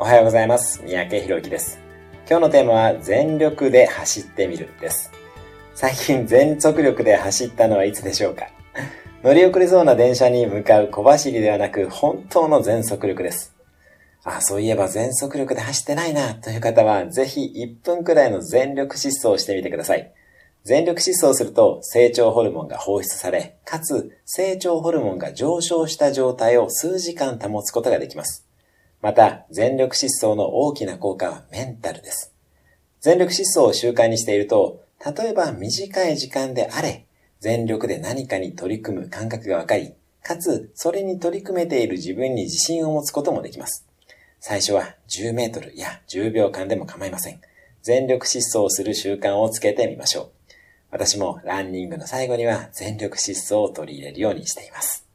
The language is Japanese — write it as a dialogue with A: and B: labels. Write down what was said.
A: おはようございます。三宅宏之です。今日のテーマは全力で走ってみるです。最近全速力で走ったのはいつでしょうか？乗り遅れそうな電車に向かう小走りではなく本当の全速力です。あ、そういえば全速力で走ってないなという方はぜひ1分くらいの全力疾走をしてみてください。全力疾走すると成長ホルモンが放出され、かつ成長ホルモンが上昇した状態を数時間保つことができます。また、全力疾走の大きな効果はメンタルです。全力疾走を習慣にしていると、例えば短い時間であれ、全力で何かに取り組む感覚がわかり、かつそれに取り組めている自分に自信を持つこともできます。最初は10メートルや10秒間でも構いません。全力疾走をする習慣をつけてみましょう。私もランニングの最後には全力疾走を取り入れるようにしています。